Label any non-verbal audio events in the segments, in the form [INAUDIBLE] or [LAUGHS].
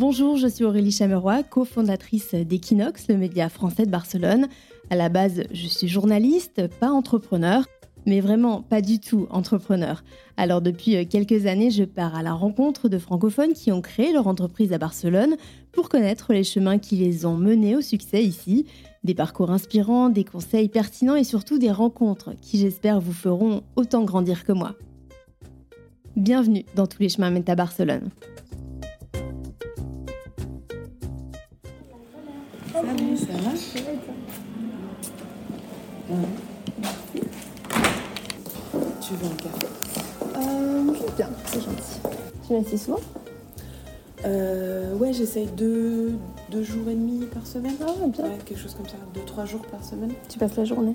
Bonjour, je suis Aurélie Chameroy, cofondatrice d'Equinox, le média français de Barcelone. À la base, je suis journaliste, pas entrepreneur, mais vraiment pas du tout entrepreneur. Alors depuis quelques années, je pars à la rencontre de francophones qui ont créé leur entreprise à Barcelone pour connaître les chemins qui les ont menés au succès ici. Des parcours inspirants, des conseils pertinents et surtout des rencontres qui j'espère vous feront autant grandir que moi. Bienvenue dans Tous les chemins mènent à Barcelone. Salut, ça va Tu veux un café Euh, je bien, c'est gentil. Tu m'assieds souvent? Euh, Ouais, j'essaye deux, deux jours et demi par semaine. Ah, bien. Ouais, quelque chose comme ça, deux, trois jours par semaine. Tu passes la journée?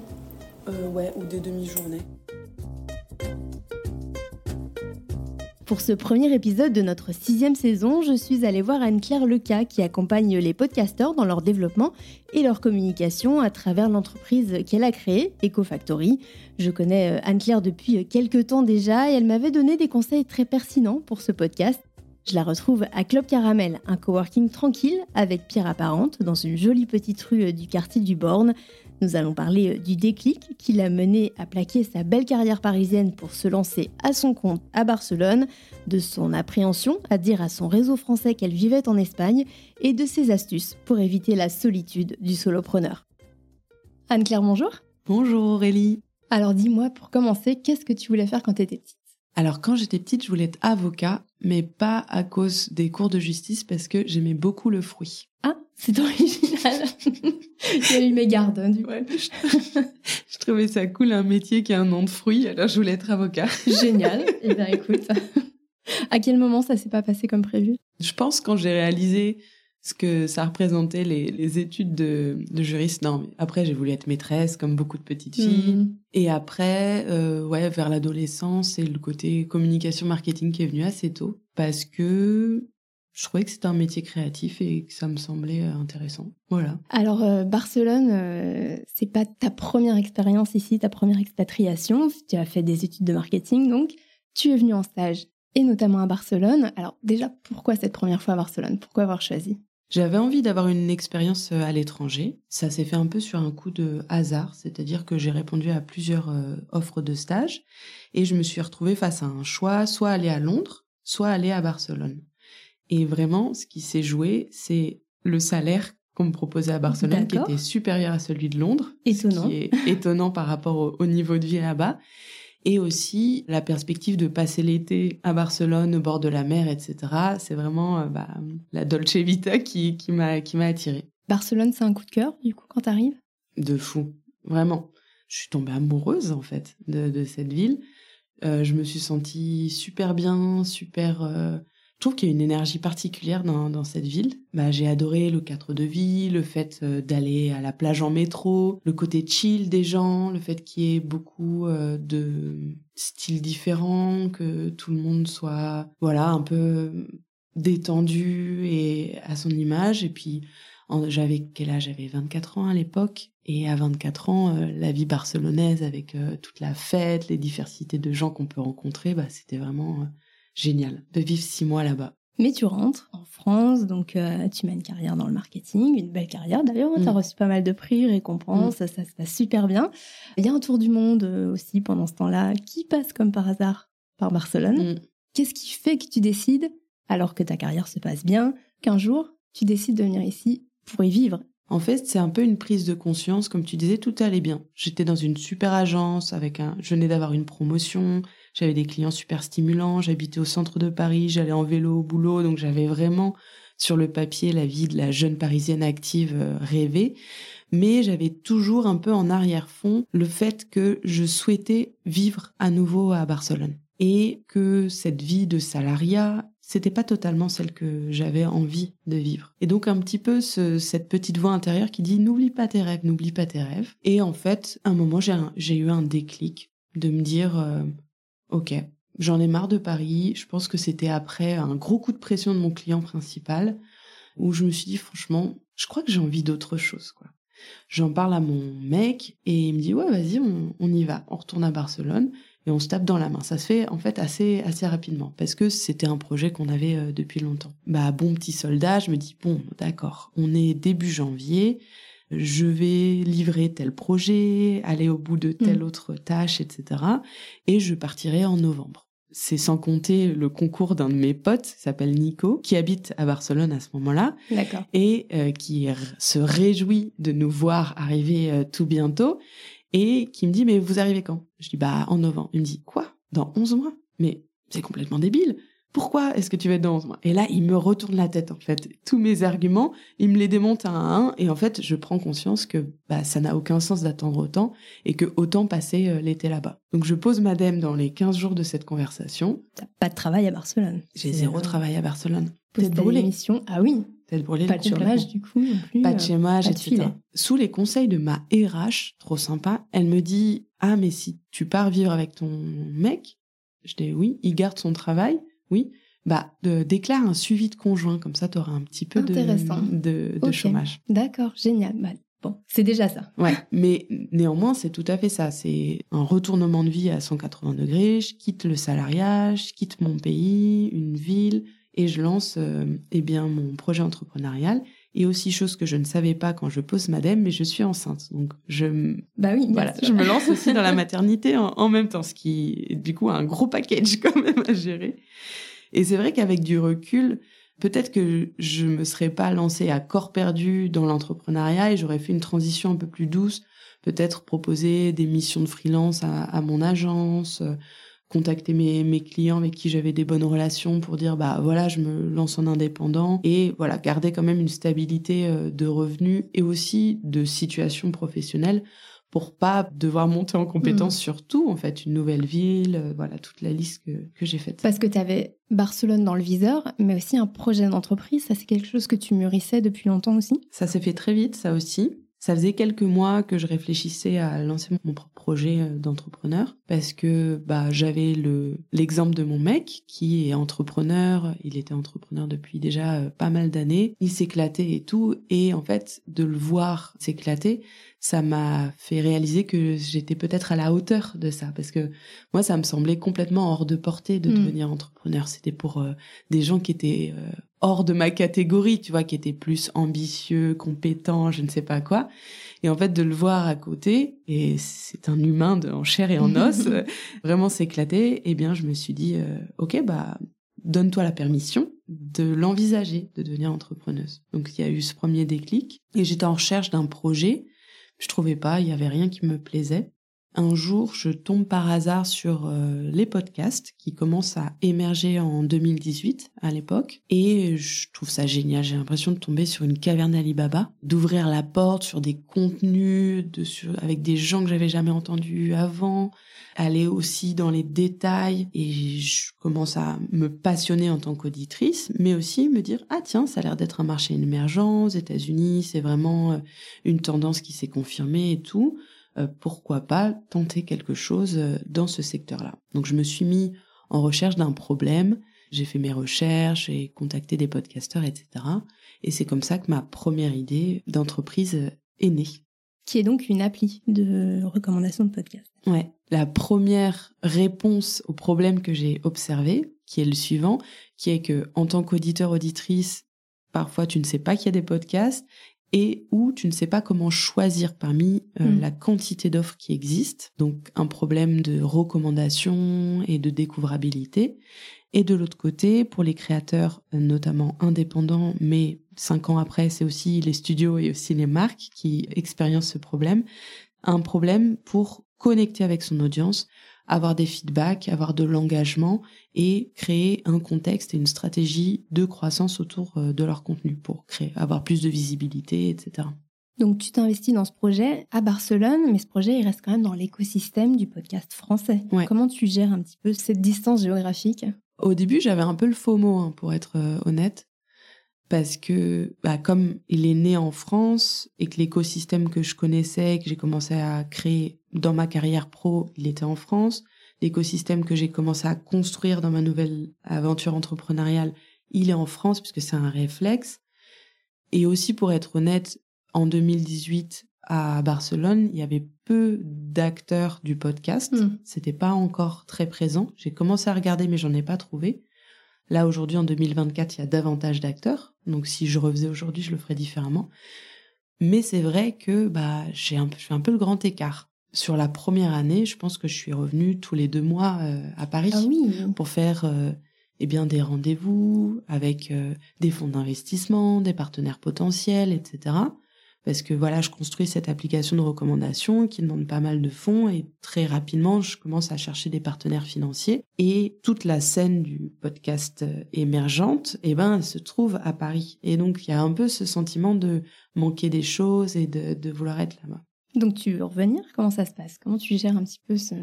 Euh, ouais, ou des demi-journées. Pour ce premier épisode de notre sixième saison, je suis allée voir Anne-Claire Leca qui accompagne les podcasteurs dans leur développement et leur communication à travers l'entreprise qu'elle a créée, EcoFactory. Je connais euh, Anne-Claire depuis quelques temps déjà et elle m'avait donné des conseils très pertinents pour ce podcast. Je la retrouve à Club Caramel, un coworking tranquille avec Pierre Apparente dans une jolie petite rue du quartier du Borne. Nous allons parler du déclic qui l'a mené à plaquer sa belle carrière parisienne pour se lancer à son compte à Barcelone, de son appréhension à dire à son réseau français qu'elle vivait en Espagne et de ses astuces pour éviter la solitude du solopreneur. Anne-Claire, bonjour. Bonjour Aurélie. Alors dis-moi, pour commencer, qu'est-ce que tu voulais faire quand tu étais petite? Alors quand j'étais petite, je voulais être avocat, mais pas à cause des cours de justice parce que j'aimais beaucoup le fruit. Ah, c'est original. [LAUGHS] A eu mes gardes, hein, du coup. Ouais, [LAUGHS] je trouvais ça cool, un métier qui a un nom de fruit, alors je voulais être avocat. [LAUGHS] Génial. Eh bien, écoute, à quel moment ça s'est pas passé comme prévu? Je pense quand j'ai réalisé ce que ça représentait les, les études de, de, juriste. Non, mais après j'ai voulu être maîtresse comme beaucoup de petites filles. Mmh. Et après, euh, ouais, vers l'adolescence, c'est le côté communication marketing qui est venu assez tôt parce que je trouvais que c'était un métier créatif et que ça me semblait intéressant. Voilà. Alors euh, Barcelone, euh, c'est pas ta première expérience ici, ta première expatriation. Tu as fait des études de marketing, donc tu es venu en stage et notamment à Barcelone. Alors déjà, pourquoi cette première fois à Barcelone? Pourquoi avoir choisi? J'avais envie d'avoir une expérience à l'étranger. Ça s'est fait un peu sur un coup de hasard, c'est-à-dire que j'ai répondu à plusieurs euh, offres de stage et je me suis retrouvée face à un choix, soit aller à Londres, soit aller à Barcelone. Et vraiment, ce qui s'est joué, c'est le salaire qu'on me proposait à Barcelone, qui était supérieur à celui de Londres, étonnant. ce qui est étonnant par rapport au, au niveau de vie là-bas et aussi la perspective de passer l'été à Barcelone au bord de la mer, etc. C'est vraiment euh, bah, la Dolce Vita qui, qui m'a qui m'a attirée. Barcelone, c'est un coup de cœur du coup quand t'arrives? De fou, vraiment. Je suis tombée amoureuse en fait de, de cette ville. Euh, je me suis sentie super bien, super. Euh... Trouve qu'il y a une énergie particulière dans, cette ville. Bah, j'ai adoré le cadre de vie, le fait euh, d'aller à la plage en métro, le côté chill des gens, le fait qu'il y ait beaucoup euh, de styles différents, que tout le monde soit voilà un peu détendu et à son image. Et puis j'avais quel âge? J'avais 24 ans à l'époque. Et à 24 ans, euh, la vie barcelonaise avec toute la fête, les diversités de gens qu'on peut rencontrer, bah, c'était vraiment génial de vivre six mois là-bas. Mais tu rentres en France, donc euh, tu mets une carrière dans le marketing, une belle carrière d'ailleurs. Mm. Tu as reçu pas mal de prix, récompenses, mm. ça, ça se passe super bien. Il y a un tour du monde aussi pendant ce temps-là qui passe comme par hasard par Barcelone. Mm. Qu'est-ce qui fait que tu décides, alors que ta carrière se passe bien, qu'un jour tu décides de venir ici pour y vivre? En fait, c'est un peu une prise de conscience. Comme tu disais, tout allait bien. J'étais dans une super agence avec un, je venais d'avoir une promotion. J'avais des clients super stimulants. J'habitais au centre de Paris. J'allais en vélo au boulot. Donc, j'avais vraiment sur le papier la vie de la jeune parisienne active euh, rêvée. Mais j'avais toujours un peu en arrière-fond le fait que je souhaitais vivre à nouveau à Barcelone. Et que cette vie de salariat c'était pas totalement celle que j'avais envie de vivre. Et donc un petit peu ce, cette petite voix intérieure qui dit n'oublie pas tes rêves, n'oublie pas tes rêves. Et en fait, à un moment, j'ai eu un déclic de me dire, euh, ok, j'en ai marre de Paris. Je pense que c'était après un gros coup de pression de mon client principal où je me suis dit franchement, je crois que j'ai envie d'autre chose, quoi. J'en parle à mon mec et il me dit ouais vas-y on, y va, on retourne à Barcelone. et on se tape dans la main. Ça se fait en fait assez assez rapidement parce que c'était un projet qu'on avait euh, depuis longtemps. Bah bon petit soldat, je me dis bon d'accord, on est début janvier, je vais livrer tel projet, aller au bout de telle Mm. autre tâche, etc. Et je partirai en novembre. C'est sans compter le concours d'un de mes potes, qui s'appelle Nico, qui habite à Barcelone à ce moment-là et euh, qui se réjouit de nous voir arriver euh, tout bientôt et qui me dit mais vous arrivez quand? Je dis bah en novembre. Il me dit quoi? Dans 11 mois? Mais c'est complètement débile. Pourquoi est-ce que tu vas être dans 11 mois Et là, il me retourne la tête en fait. Tous mes arguments, il me les démonte un à un et en fait, je prends conscience que bah ça n'a aucun sens d'attendre autant et que autant passer euh, l'été là-bas. Donc je pose madame dans les 15 jours de cette conversation. T'as pas de travail à Barcelone. J'ai zéro euh, travail à Barcelone. Tête brûlée. l'émission. Ah oui, Tête brûlée pas de chômage du coup non plus. pas de euh. chômage, etc. Sous les conseils de ma RH, trop sympa, elle me dit Ah, mais si tu pars vivre avec ton mec, je dis oui, il garde son travail, oui, bah, de, déclare un suivi de conjoint, comme ça, tu auras un petit peu de, chômage. D'accord, génial. Bah, bon, c'est déjà ça. Ouais, mais néanmoins, c'est tout à fait ça. C'est un retournement de vie à 180 degrés. Je quitte le salariat, je quitte mon pays, une ville, et je lance euh, eh bien mon projet entrepreneurial. Et aussi chose que je ne savais pas quand je pose madame, mais je suis enceinte. Donc je Bah oui, voilà, je me lance aussi dans la maternité en, en même temps, ce qui est du coup un gros package [LAUGHS] quand même à gérer. Et c'est vrai qu'avec du recul, peut-être que je me serais pas lancée à corps perdu dans l'entrepreneuriat et j'aurais fait une transition un peu plus douce, peut-être proposer des missions de freelance à, à mon agence, euh, contacter mes, mes clients avec qui j'avais des bonnes relations pour dire bah voilà je me lance en indépendant et voilà garder quand même une stabilité euh, de revenus et aussi de situation professionnelle pour pas devoir monter en compétence sur tout en fait une nouvelle ville euh, voilà toute la liste que, que j'ai faite Parce que tu avais Barcelone dans le viseur, mais aussi un projet d'entreprise. Ça, c'est quelque chose que tu mûrissais depuis longtemps aussi? Ça s'est fait très vite, ça aussi. Ça faisait quelques mois que je réfléchissais à lancer mon propre projet euh, d'entrepreneur parce que bah j'avais le l'exemple de mon mec qui est entrepreneur, il était entrepreneur depuis déjà euh, pas mal d'années, il s'éclatait et tout. Et en fait de le voir s'éclater, ça m'a fait réaliser que j'étais peut-être à la hauteur de ça parce que moi ça me semblait complètement hors de portée de Mm. devenir entrepreneur, c'était pour euh, des gens qui étaient euh, hors de ma catégorie, tu vois, qui étaient plus ambitieux, compétents, je ne sais pas quoi. Et en fait, de le voir à côté, et c'est un humain de, en chair et en [LAUGHS] os, euh, vraiment s'éclater, eh bien, je me suis dit, euh, ok, bah, donne-toi la permission de l'envisager, de devenir entrepreneuse. Donc, il y a eu ce premier déclic, et j'étais en recherche d'un projet. Je trouvais pas, il y avait rien qui me plaisait. Un jour, je tombe par hasard sur euh, les podcasts qui commencent à émerger en 2018 à l'époque et je trouve ça génial. J'ai l'impression de tomber sur une caverne Alibaba, d'ouvrir la porte sur des contenus avec des gens que j'avais jamais entendus avant, aller aussi dans les détails et je commence à me passionner en tant qu'auditrice, mais aussi me dire ah tiens ça a l'air d'être un marché émergent aux États-Unis, c'est vraiment euh, une tendance qui s'est confirmée et tout euh, pourquoi pas tenter quelque chose euh, dans ce secteur-là? Donc je me suis mis en recherche d'un problème, j'ai fait mes recherches, j'ai contacté des podcasteurs, etc. Et c'est comme ça que ma première idée d'entreprise est née. Qui est donc une appli de recommandation de podcast. Ouais, la première réponse au problème que j'ai observé, qui est le suivant, qui est que en tant qu'auditeur auditrice, parfois tu ne sais pas qu'il y a des podcasts et où tu ne sais pas comment choisir parmi euh, Mm. la quantité d'offres qui existent. Donc un problème de recommandation et de découvrabilité. Et de l'autre côté, pour les créateurs, euh, notamment indépendants, mais cinq ans après, c'est aussi les studios et aussi les marques qui expériencent ce problème, un problème pour connecter avec son audience, avoir des feedbacks, avoir de l'engagement et créer un contexte et une stratégie de croissance autour euh, de leur contenu pour créer, avoir plus de visibilité, etc. Donc tu t'investis dans ce projet à Barcelone, mais ce projet il reste quand même dans l'écosystème du podcast français. Ouais. Comment tu gères un petit peu cette distance géographique? Au début, j'avais un peu le FOMO, hein, pour être euh, honnête, parce que bah, comme il est né en France et que l'écosystème que je connaissais, que j'ai commencé à créer dans ma carrière pro, il était en France, l'écosystème que j'ai commencé à construire dans ma nouvelle aventure entrepreneuriale, il est en France puisque c'est un réflexe. Et aussi, pour être honnête, en 2018 à Barcelone, il y avait peu d'acteurs du podcast. Mm. C'était pas encore très présent. J'ai commencé à regarder, mais j'en ai pas trouvé. Là, aujourd'hui, en 2024, il y a davantage d'acteurs. Donc, si je refaisais aujourd'hui, je le ferais différemment. Mais c'est vrai que bah, j'ai un, je fais un peu le grand écart. Sur la première année, je pense que je suis revenue tous les deux mois euh, à Paris Ah oui. pour faire euh, eh bien des rendez-vous avec euh, des fonds d'investissement, des partenaires potentiels, etc. Parce que voilà, je construis cette application de recommandation qui demande pas mal de fonds et très rapidement, je commence à chercher des partenaires financiers. Et toute la scène du podcast euh, émergente, eh ben, elle se trouve à Paris. Et donc, il y a un peu ce sentiment de manquer des choses et de, de vouloir être là-bas. Donc tu veux revenir? Comment ça se passe? Comment tu gères un petit peu ce-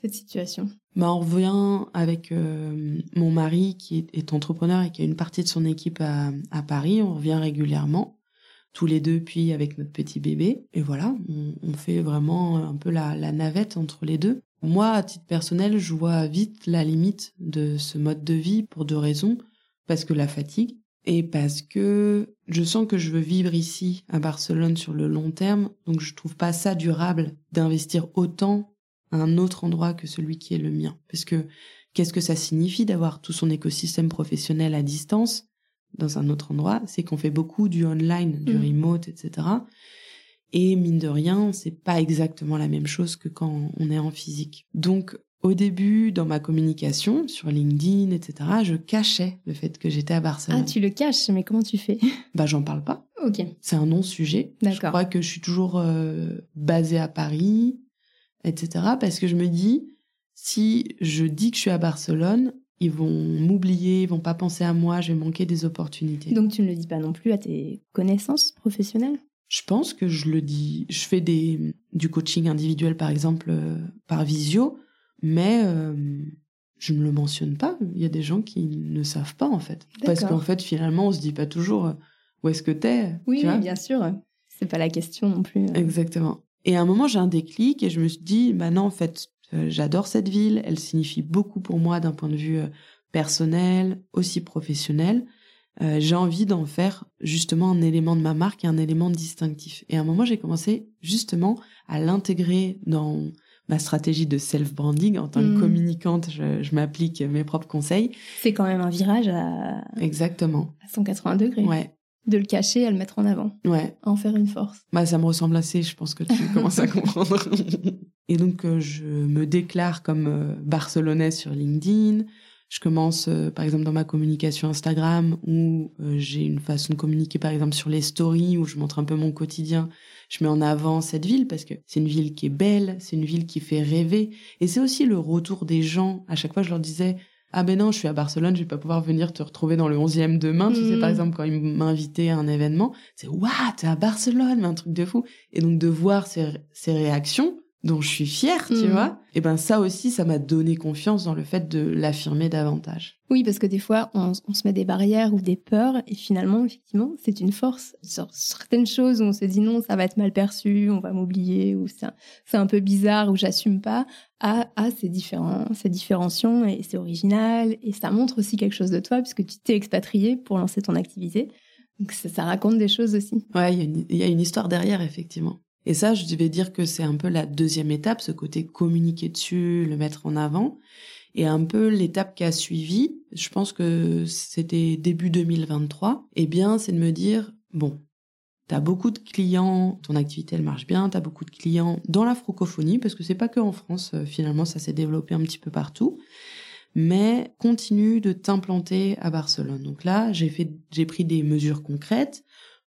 cette situation? Bah, on revient avec euh, mon mari qui est, est entrepreneur et qui a une partie de son équipe à, à Paris. On revient régulièrement, tous les deux, puis avec notre petit bébé. Et voilà, on, fait vraiment un peu la, la navette entre les deux. Moi, à titre personnel, je vois vite la limite de ce mode de vie pour deux raisons. Parce que la fatigue et parce que je sens que je veux vivre ici, à Barcelone, sur le long terme. Donc, je trouve pas ça durable d'investir autant à un autre endroit que celui qui est le mien. Parce que qu'est-ce que ça signifie d'avoir tout son écosystème professionnel à distance? Dans un autre endroit C'est qu'on fait beaucoup du online, du Mm. remote, etc. Et mine de rien, c'est pas exactement la même chose que quand on est en physique. Donc, au début, dans ma communication, sur LinkedIn, etc., je cachais le fait que j'étais à Barcelone. Ah, tu le caches, mais comment tu fais? [LAUGHS] Bah, j'en parle pas. Ok. C'est un non-sujet. Je D'accord. crois que je suis toujours euh, basée à Paris, etc. Parce que je me dis, si je dis que je suis à Barcelone, ils vont m'oublier, ils vont pas penser à moi, je vais manquer des opportunités. Donc tu ne le dis pas non plus à tes connaissances professionnelles? Je pense que je le dis. Je fais des du coaching individuel, par exemple, euh, par visio, mais euh, je ne le mentionne pas. Il y a des gens qui ne savent pas, en fait. Parce qu'en fait, finalement, on se dit pas toujours euh, où est-ce que t'es. Oui, tu oui, bien sûr. C'est pas la question non plus. Exactement. Et à un moment, j'ai un déclic et je me suis dit, bah non, en fait, j'adore cette ville. Elle signifie beaucoup pour moi d'un point de vue euh, personnel, aussi professionnel. Euh, j'ai envie d'en faire justement un élément de ma marque et un élément distinctif. Et à un moment, j'ai commencé justement à l'intégrer dans ma stratégie de self-branding. En tant que communicante, je, je m'applique mes propres conseils. C'est quand même un virage à, Exactement. à 180 degrés. Ouais, De le cacher, à le mettre en avant, ouais. à en faire une force. Bah, ça me ressemble assez, je pense que tu commences à [LAUGHS] comprendre. [LAUGHS] Et donc, euh, je me déclare comme euh, barcelonaise sur LinkedIn. Je commence, euh, par exemple, dans ma communication Instagram, où j'ai une façon de communiquer, par exemple, sur les stories, où je montre un peu mon quotidien. Je mets en avant cette ville parce que c'est une ville qui est belle, c'est une ville qui fait rêver. Et c'est aussi le retour des gens. À chaque fois, je leur disais, ah ben non, je suis à Barcelone, je vais pas pouvoir venir te retrouver dans le 11e demain. Tu sais, Mm. par exemple, quand ils m'invitaient à un événement, c'est waouh, t'es à Barcelone, mais un truc de fou. Et donc de voir ces, ces réactions dont je suis fière, tu Mm. vois, et ben ça aussi, ça m'a donné confiance dans le fait de l'affirmer davantage. Oui, parce que des fois, on, on se met des barrières ou des peurs, et finalement, effectivement, c'est une force. Sur certaines choses où on se dit non, ça va être mal perçu, on va m'oublier, ou c'est un, peu bizarre, ou j'assume pas, à, à c'est différent, c'est différenciant, et c'est original, et ça montre aussi quelque chose de toi, puisque tu t'es expatrié pour lancer ton activité. Donc ça, ça raconte des choses aussi. Ouais, y il y, a une histoire derrière, effectivement. Et ça, je vais dire que c'est un peu la deuxième étape, ce côté communiquer dessus, le mettre en avant. Et un peu l'étape qui a suivi, je pense que c'était début 2023, eh bien, c'est de me dire, bon, t'as beaucoup de clients, ton activité, elle marche bien, t'as beaucoup de clients dans la francophonie, parce que c'est pas que en France, euh, finalement, ça s'est développé un petit peu partout. Mais continue de t'implanter à Barcelone. Donc là, j'ai fait, j'ai pris des mesures concrètes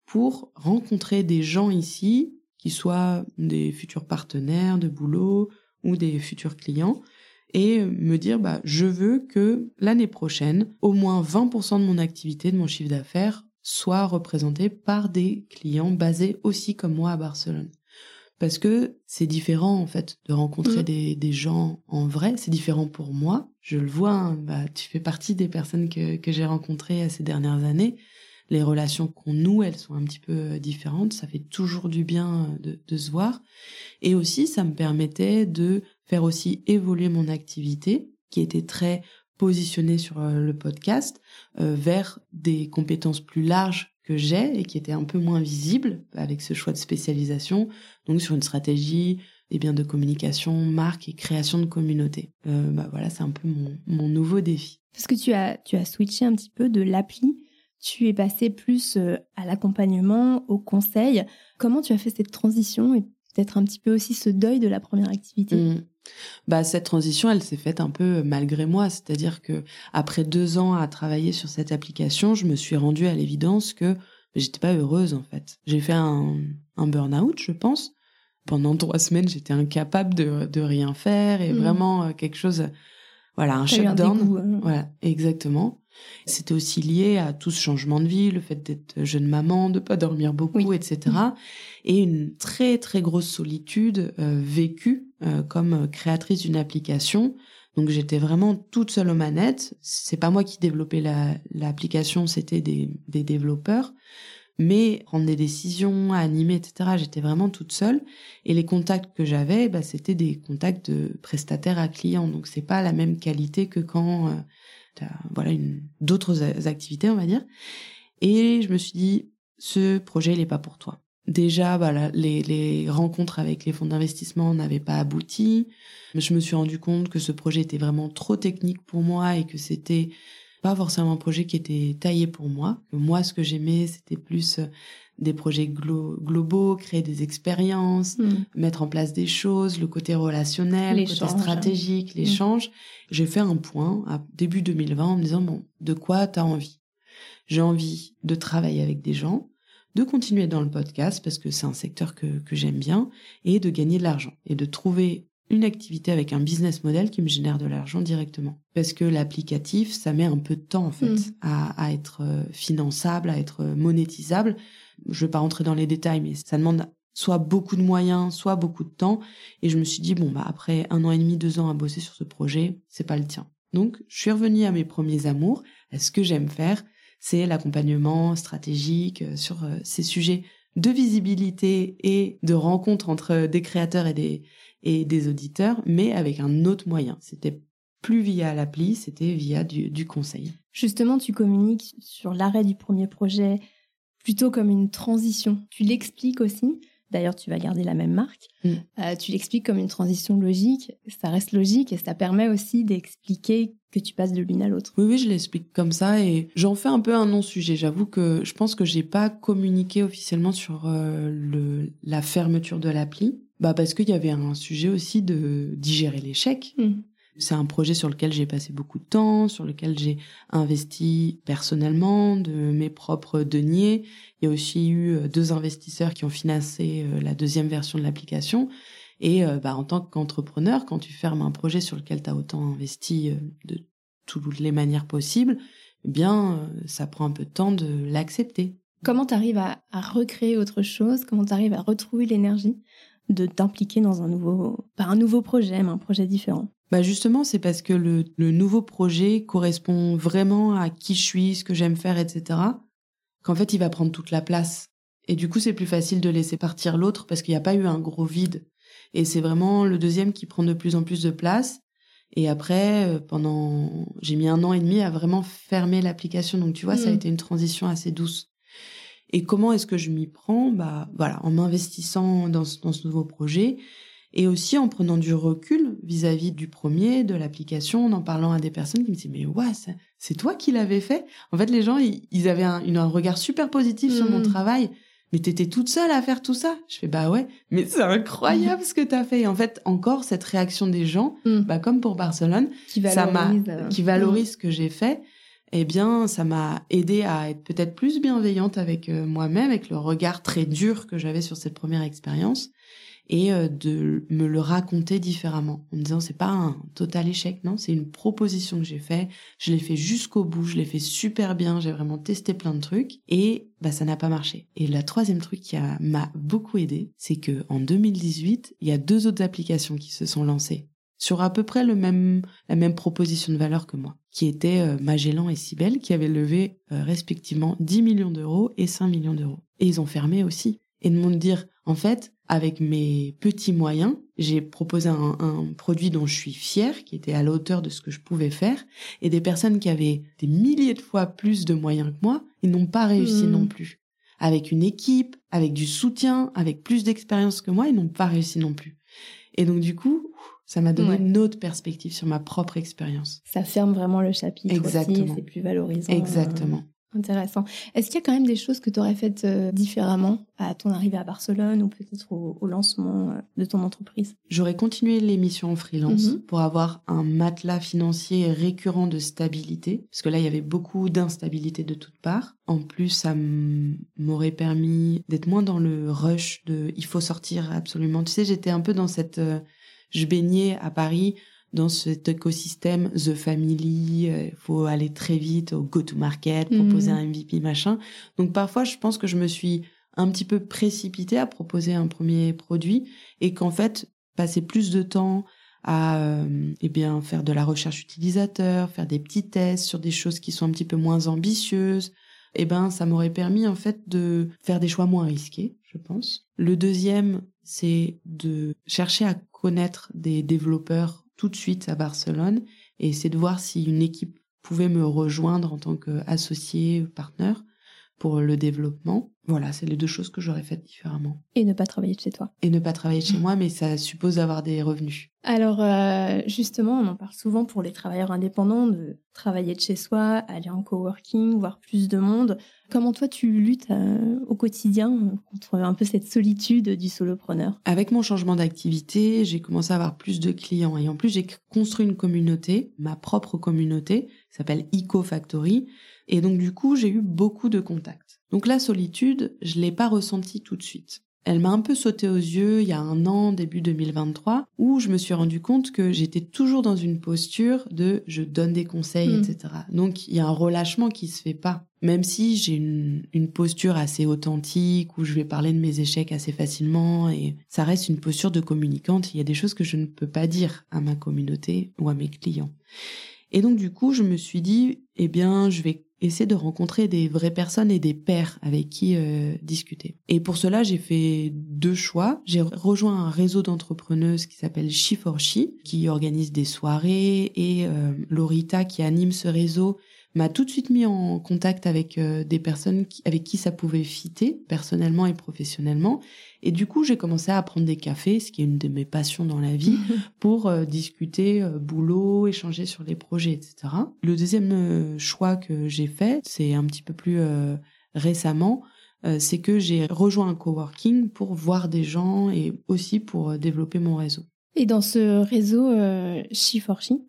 pour rencontrer des gens ici qui soient des futurs partenaires de boulot ou des futurs clients et me dire bah je veux que l'année prochaine au moins 20% de mon activité de mon chiffre d'affaires soit représenté par des clients basés aussi comme moi à Barcelone. Parce que c'est différent en fait de rencontrer des, des gens en vrai. C'est différent pour moi. Je le vois hein, bah tu fais partie des personnes que que j'ai rencontrées ces dernières années les relations qu'on noue, elles sont un petit peu euh, différentes. Ça fait toujours du bien euh, de, de se voir. Et aussi, ça me permettait de faire aussi évoluer mon activité, qui était très positionnée sur euh, le podcast, vers des compétences plus larges que j'ai et qui étaient un peu moins visibles avec ce choix de spécialisation. Donc sur une stratégie et bien de communication, marque et création de communauté. Bah voilà, c'est un peu mon, mon nouveau défi. Parce que tu as, tu as switché un petit peu de l'appli, tu es passé plus euh, à l'accompagnement, au conseil. Comment tu as fait cette transition et peut-être un petit peu aussi ce deuil de la première activité? Mmh. Bah, cette transition, elle s'est faite un peu malgré moi. C'est-à-dire que après deux ans à travailler sur cette application, je me suis rendue à l'évidence que j'étais pas heureuse en fait. J'ai fait un, un burn-out, je pense. Pendant trois semaines, j'étais incapable de, de rien faire et mmh. vraiment euh, quelque chose, voilà, un shutdown. Hein. Voilà, exactement. C'était aussi lié à tout ce changement de vie, le fait d'être jeune maman, de pas dormir beaucoup, etc. Et une très très grosse solitude euh, vécue euh, comme créatrice d'une application. Donc j'étais vraiment toute seule aux manettes. C'est pas moi qui développais l'application, c'était des, des développeurs mais prendre des décisions, animer, etc. J'étais vraiment toute seule et les contacts que j'avais, bah, c'était des contacts de prestataires à clients, donc c'est pas la même qualité que quand euh, as, voilà une d'autres activités, on va dire. Et je me suis dit, ce projet, il n'est pas pour toi. Déjà, voilà, les, les rencontres avec les fonds d'investissement n'avaient pas abouti. Je me suis rendu compte que ce projet était vraiment trop technique pour moi et que c'était pas forcément un projet qui était taillé pour moi. Moi, ce que j'aimais, c'était plus euh, des projets globaux, créer des expériences, hmm. mettre en place des choses, le côté relationnel, le côté stratégique, hmm. l'échange. J'ai fait un point à début 2020 en me disant, bon, de quoi tu as envie? J'ai envie de travailler avec des gens, de continuer dans le podcast parce que c'est un secteur que, que j'aime bien et de gagner de l'argent et de trouver une activité avec un business model qui me génère de l'argent directement. Parce que l'applicatif, ça met un peu de temps en fait mm. à, être euh, finançable, à être euh, monétisable. Je vais pas rentrer dans les détails, mais ça demande soit beaucoup de moyens, soit beaucoup de temps. Et je me suis dit bon bah après un an et demi, deux ans à bosser sur ce projet, c'est pas le tien. Donc je suis revenue à mes premiers amours. Ce que j'aime faire, c'est l'accompagnement stratégique euh, sur ces sujets de visibilité et de rencontre entre des créateurs et des et des auditeurs, mais avec un autre moyen. C'était plus via l'appli, c'était via du, conseil. Justement, tu communiques sur l'arrêt du premier projet plutôt comme une transition. Tu l'expliques aussi. D'ailleurs, tu vas garder la même marque. Mm. Euh, tu l'expliques comme une transition logique. Ça reste logique et ça permet aussi d'expliquer que tu passes de l'une à l'autre. Oui, oui, je l'explique comme ça et j'en fais un peu un non-sujet. J'avoue que je pense que j'ai pas communiqué officiellement sur euh, le, la fermeture de l'appli. Bah parce qu'il y avait un sujet aussi de digérer l'échec. Mmh. C'est un projet sur lequel j'ai passé beaucoup de temps, sur lequel j'ai investi personnellement de mes propres deniers. Il y a aussi eu euh, deux investisseurs qui ont financé euh, la deuxième version de l'application. Et euh, bah, en tant qu'entrepreneur, quand tu fermes un projet sur lequel tu as autant investi de toutes les manières possibles, eh bien, ça prend un peu de temps de l'accepter. Comment tu arrives à, à, recréer autre chose? Comment tu arrives à retrouver l'énergie? De t'impliquer dans un nouveau, pas un nouveau projet, mais un projet différent bah justement, c'est parce que le, le, nouveau projet correspond vraiment à qui je suis, ce que j'aime faire, etc. Qu'en fait, il va prendre toute la place. Et du coup, c'est plus facile de laisser partir l'autre parce qu'il n'y a pas eu un gros vide. Et c'est vraiment le deuxième qui prend de plus en plus de place. Et après, euh, pendant, j'ai mis un an et demi à vraiment fermer l'application. Donc tu vois, ça a mmh. été une transition assez douce. Et comment est-ce que je m'y prends? Bah voilà, en m'investissant dans ce, dans ce nouveau projet et aussi en prenant du recul vis-à-vis du premier, de l'application, en en parlant à des personnes qui me disaient mais ouais, c'est toi qui l'avais fait? En fait, les gens ils, avaient un, un, regard super positif sur mon mmh. travail. Mais t'étais toute seule à faire tout ça? Je fais bah ouais, mais c'est incroyable ce que t'as fait. Et en fait, encore cette réaction des gens, mmh. bah comme pour Barcelone, qui ça m'a, euh, qui valorise ce que j'ai fait eh bien, ça m'a aidé à être peut-être plus bienveillante avec euh, moi-même, avec le regard très dur que j'avais sur cette première expérience, et euh, de me le raconter différemment, en me disant c'est pas un total échec, non, c'est une proposition que j'ai fait, je l'ai fait jusqu'au bout, je l'ai fait super bien, j'ai vraiment testé plein de trucs, et bah ça n'a pas marché. Et le troisième truc qui m'a beaucoup aidé, c'est que en 2018, il y a deux autres applications qui se sont lancées sur à peu près le même, la même proposition de valeur que moi, qui était euh, Magellan et Cybelle, qui avaient levé euh, respectivement 10 millions d'euros et 5 millions d'euros. Et ils ont fermé aussi. Et de me dire, en fait, avec mes petits moyens, j'ai proposé un, un, produit dont je suis fière, qui était à la hauteur de ce que je pouvais faire, et des personnes qui avaient des milliers de fois plus de moyens que moi, ils n'ont pas réussi mmh. non plus. Avec une équipe, avec du soutien, avec plus d'expérience que moi, ils n'ont pas réussi non plus. Et donc, du coup, ça m'a donné une autre perspective sur ma propre expérience. Ça ferme vraiment le chapitre Exactement. c'est plus valorisant. Exactement. Intéressant. Est-ce qu'il y a quand même des choses que tu aurais faites euh, différemment à ton arrivée à Barcelone ou peut-être au, lancement euh, de ton entreprise? J'aurais continué l'émission en freelance mhm. pour avoir un matelas financier récurrent de stabilité, parce que là, il y avait beaucoup d'instabilité de toutes parts. En plus, ça m'aurait permis d'être moins dans le rush de il faut sortir absolument. Tu sais, j'étais un peu dans cette... Euh, je baignais à Paris dans cet écosystème The Family, il euh, faut aller très vite au go-to-market, proposer mhm. un MVP, machin. Donc parfois, je pense que je me suis un petit peu précipitée à proposer un premier produit et qu'en fait, passer plus de temps à euh, eh bien faire de la recherche utilisateur, faire des petits tests sur des choses qui sont un petit peu moins ambitieuses, eh ben ça m'aurait permis en fait de faire des choix moins risqués, je pense. Le deuxième, c'est de chercher à connaître des développeurs tout de suite à Barcelone et c'est de voir si une équipe pouvait me rejoindre en tant qu'associé, partenaire pour le développement. Voilà, c'est les deux choses que j'aurais faites différemment. Et ne pas travailler de chez toi. Et ne pas travailler de chez moi, mais ça suppose d'avoir des revenus. Alors, euh, justement, on en parle souvent pour les travailleurs indépendants de travailler de chez soi, aller en coworking, voir plus de monde. Comment toi, tu luttes euh, au quotidien contre un peu cette solitude du solopreneur? Avec mon changement d'activité, j'ai commencé à avoir plus de clients. Et en plus, j'ai construit une communauté, ma propre communauté, qui s'appelle Eco Factory et donc du coup, j'ai eu beaucoup de contacts. Donc la solitude, je l'ai pas ressentie tout de suite. Elle m'a un peu sauté aux yeux il y a un an, début 2023, où je me suis rendu compte que j'étais toujours dans une posture de je donne des conseils, hmm. etc. Donc il y a un relâchement qui se fait pas. Même si j'ai une, une posture assez authentique, où je vais parler de mes échecs assez facilement, et ça reste une posture de communicante, il y a des choses que je ne peux pas dire à ma communauté ou à mes clients. Et donc du coup, je me suis dit, eh bien, je vais essayer de rencontrer des vraies personnes et des pairs avec qui euh, discuter. Et pour cela, j'ai fait deux choix. J'ai rejoint un réseau d'entrepreneuses qui s'appelle She for She, qui organise des soirées, et euh, Lorita, qui anime ce réseau, m'a tout de suite mis en contact avec euh, des personnes avec qui ça pouvait fitter, personnellement et professionnellement. Et du coup, j'ai commencé à prendre des cafés, ce qui est une de mes passions dans la vie, [LAUGHS] pour euh, discuter euh, boulot, échanger sur les projets, etc. Le deuxième choix que j'ai fait, c'est un petit peu plus récemment, c'est que j'ai rejoint un coworking pour voir des gens et aussi pour développer mon réseau. Et dans ce réseau euh,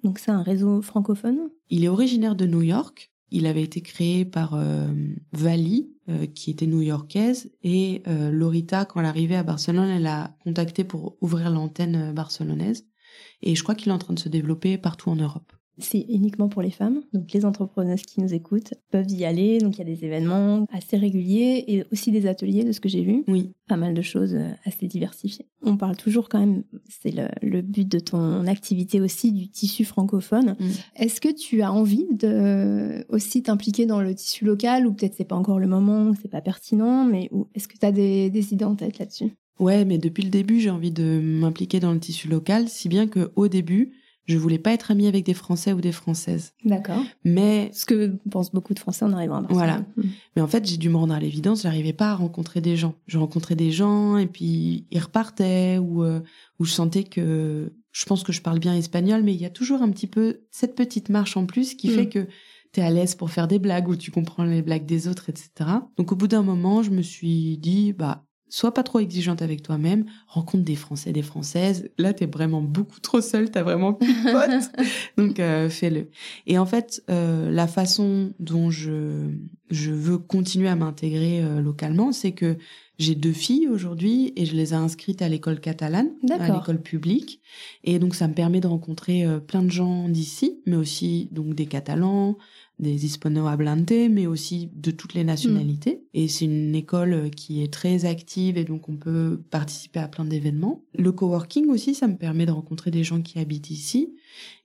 donc c'est un réseau francophone? Il est originaire de New York. Il avait été créé par euh, Vali, euh, qui était new-yorkaise, et euh, Lorita, quand elle arrivait à Barcelone, elle a contacté pour ouvrir l'antenne barcelonaise. Et je crois qu'il est en train de se développer partout en Europe c'est uniquement pour les femmes. Donc les entrepreneuses qui nous écoutent peuvent y aller. Donc il y a des événements assez réguliers et aussi des ateliers de ce que j'ai vu. Oui. Pas mal de choses euh, assez diversifiées. On parle toujours quand même, c'est le, but de ton activité aussi, du tissu francophone. Mm. Est-ce que tu as envie de aussi t'impliquer dans le tissu local ou peut-être c'est pas encore le moment, c'est pas pertinent, mais est-ce que tu as des, des idées en tête là-dessus? Ouais, mais depuis le début, j'ai envie de m'impliquer dans le tissu local, si bien que au début, je voulais pas être amie avec des Français ou des Françaises. D'accord. Mais ce que pensent beaucoup de Français en arrivant à Barcelone. Voilà. Mm. Mais en fait, j'ai dû me rendre à l'évidence, j'arrivais pas à rencontrer des gens. Je rencontrais des gens et puis ils repartaient ou euh, ou je sentais que je pense que je parle bien espagnol, mais il y a toujours un petit peu cette petite marche en plus qui mm. fait que tu es à l'aise pour faire des blagues ou tu comprends les blagues des autres, etc. Donc au bout d'un moment, je me suis dit, bah sois pas trop exigeante avec toi-même, rencontre des Français, des Françaises. Là, t'es vraiment beaucoup trop seule, t'as vraiment plus de potes. [LAUGHS] Donc, euh, fais-le. Et en fait, euh, la façon dont je, je veux continuer à m'intégrer euh, localement, c'est que j'ai deux filles aujourd'hui et je les ai inscrites à l'école catalane, à l'école publique. Et donc, ça me permet de rencontrer plein de gens d'ici, mais aussi donc des Catalans, des hispano-hablantes, mais aussi de toutes les nationalités. Mm. Et c'est une école qui est très active et donc on peut participer à plein d'événements. Le coworking aussi, ça me permet de rencontrer des gens qui habitent ici.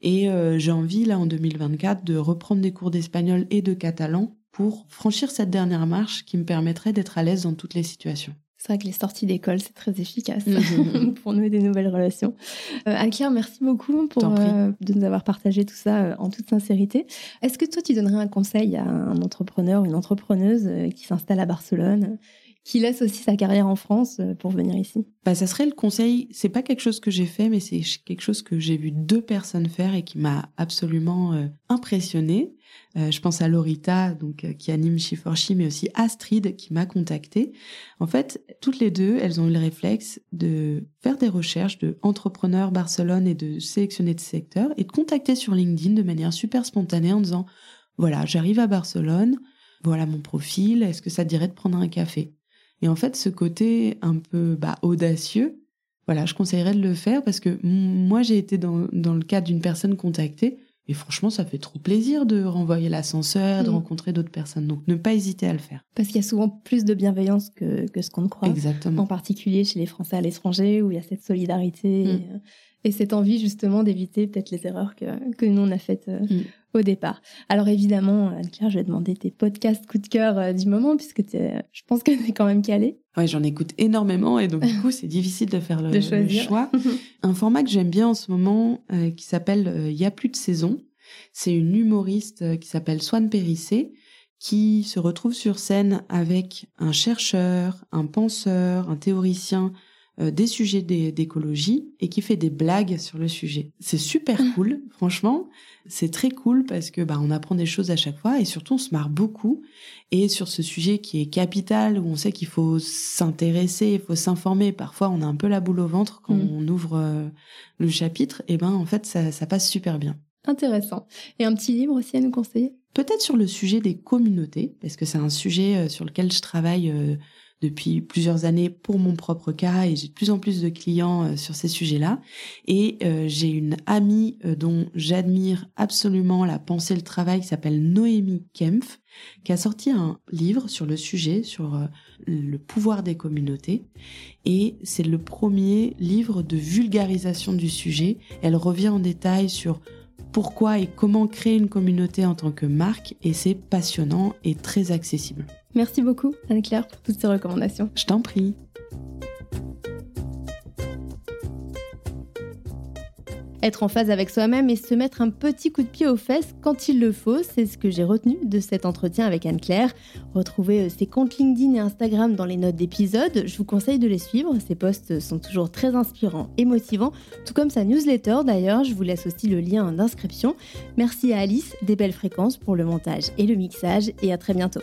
Et euh, j'ai envie, là, en 2024, de reprendre des cours d'espagnol et de catalan pour franchir cette dernière marche qui me permettrait d'être à l'aise dans toutes les situations. C'est vrai que les sorties d'école, c'est très efficace mhm. [LAUGHS] pour nouer des nouvelles relations. Euh, merci beaucoup pour euh, de nous avoir partagé tout ça euh, en toute sincérité. Est-ce que toi, tu donnerais un conseil à un entrepreneur, une entrepreneuse qui s'installe à Barcelone, qui laisse aussi sa carrière en France euh, pour venir ici bah, Ça serait le conseil, c'est pas quelque chose que j'ai fait, mais c'est quelque chose que j'ai vu deux personnes faire et qui m'a absolument euh, impressionnée. Euh, je pense à Lorita, donc qui anime Shiforchi, mais aussi Astrid qui m'a contactée. En fait, toutes les deux, elles ont eu le réflexe de faire des recherches de entrepreneurs Barcelone et de sélectionner des secteurs et de contacter sur LinkedIn de manière super spontanée en disant voilà, j'arrive à Barcelone, voilà mon profil, est-ce que ça dirait de prendre un café? Et en fait, ce côté un peu bah, audacieux, voilà, je conseillerais de le faire parce que moi, j'ai été dans, dans le cas d'une personne contactée et franchement, ça fait trop plaisir de renvoyer l'ascenseur, de mm. rencontrer d'autres personnes. Donc, ne pas hésiter à le faire. Parce qu'il y a souvent plus de bienveillance que, que ce qu'on croit. Exactement. En particulier chez les Français à l'étranger où il y a cette solidarité. Mm. Euh, et cette envie justement d'éviter peut-être les erreurs que, que nous on a faites euh, mm. au départ. Alors évidemment, Anne-Claire, je vais demander tes podcasts coup de cœur euh, du moment puisque je pense que tu es quand même calée. Ouais, j'en écoute énormément et donc du [LAUGHS] coup c'est difficile de faire le, choix. [LAUGHS] Un format que j'aime bien en ce moment euh, qui s'appelle Il y a plus de saison. C'est une humoriste qui s'appelle Swan Périssé qui se retrouve sur scène avec un chercheur, un penseur, un théoricien euh, des sujets d'écologie et qui fait des blagues sur le sujet. C'est super mmh. cool, franchement. C'est très cool parce que bah, on apprend des choses à chaque fois et surtout on se marre beaucoup. Et sur ce sujet qui est capital, où on sait qu'il faut s'intéresser, il faut s'informer. Parfois, on a un peu la boule au ventre quand mmh. on ouvre euh, le chapitre. Et ben, en fait, ça, ça passe super bien. Intéressant. Et un petit livre aussi à nous conseiller? Peut-être sur le sujet des communautés, parce que c'est un sujet euh, sur lequel je travaille depuis plusieurs années pour mon propre cas et j'ai de plus en plus de clients euh, sur ces sujets-là. Et euh, j'ai une amie euh, dont j'admire absolument la pensée et le travail qui s'appelle Noémie Kempf, qui a sorti un livre sur le sujet, sur le pouvoir des communautés. Et c'est le premier livre de vulgarisation du sujet. Elle revient en détail sur pourquoi et comment créer une communauté en tant que marque et c'est passionnant et très accessible. Merci beaucoup Anne-Claire pour toutes ces recommandations. Je t'en prie. Être en phase avec soi-même et se mettre un petit coup de pied aux fesses quand il le faut, c'est ce que j'ai retenu de cet entretien avec Anne-Claire. Retrouvez euh, ses comptes LinkedIn et Instagram dans les notes d'épisode. Je vous conseille de les suivre. Ses posts sont toujours très inspirants et motivants, tout comme sa newsletter d'ailleurs. Je vous laisse aussi le lien en inscription. Merci à Alice des Belles Fréquences pour le montage et le mixage et à très bientôt.